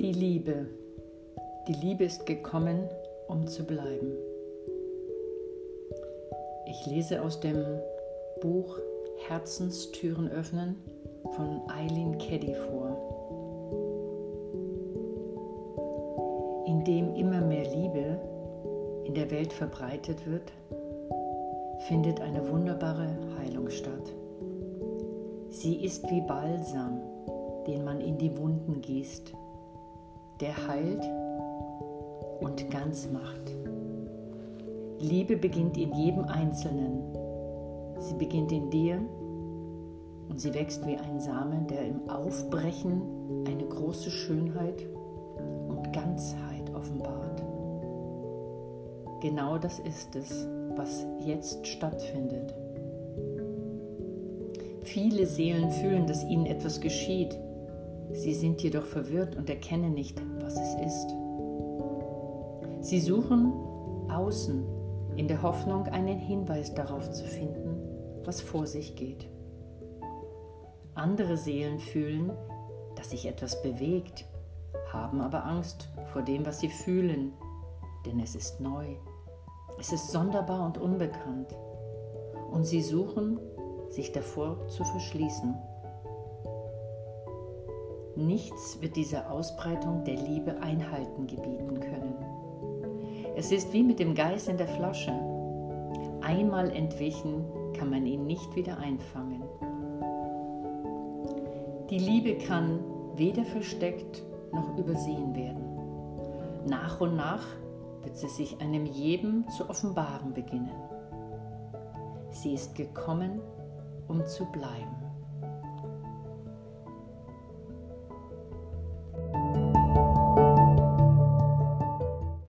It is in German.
Die Liebe. Die Liebe ist gekommen, um zu bleiben. Ich lese aus dem Buch Herzenstüren öffnen von Eileen Keddy vor. Indem immer mehr Liebe in der Welt verbreitet wird, findet eine wunderbare Heilung statt. Sie ist wie Balsam, den man in die Wunden gießt der heilt und ganz macht. Liebe beginnt in jedem Einzelnen. Sie beginnt in dir und sie wächst wie ein Samen, der im Aufbrechen eine große Schönheit und Ganzheit offenbart. Genau das ist es, was jetzt stattfindet. Viele Seelen fühlen, dass ihnen etwas geschieht, Sie sind jedoch verwirrt und erkennen nicht, was es ist. Sie suchen außen in der Hoffnung, einen Hinweis darauf zu finden, was vor sich geht. Andere Seelen fühlen, dass sich etwas bewegt, haben aber Angst vor dem, was sie fühlen, denn es ist neu. Es ist sonderbar und unbekannt. Und sie suchen, sich davor zu verschließen. Nichts wird dieser Ausbreitung der Liebe Einhalten gebieten können. Es ist wie mit dem Geist in der Flasche. Einmal entwichen, kann man ihn nicht wieder einfangen. Die Liebe kann weder versteckt noch übersehen werden. Nach und nach wird sie sich einem jedem zu offenbaren beginnen. Sie ist gekommen, um zu bleiben.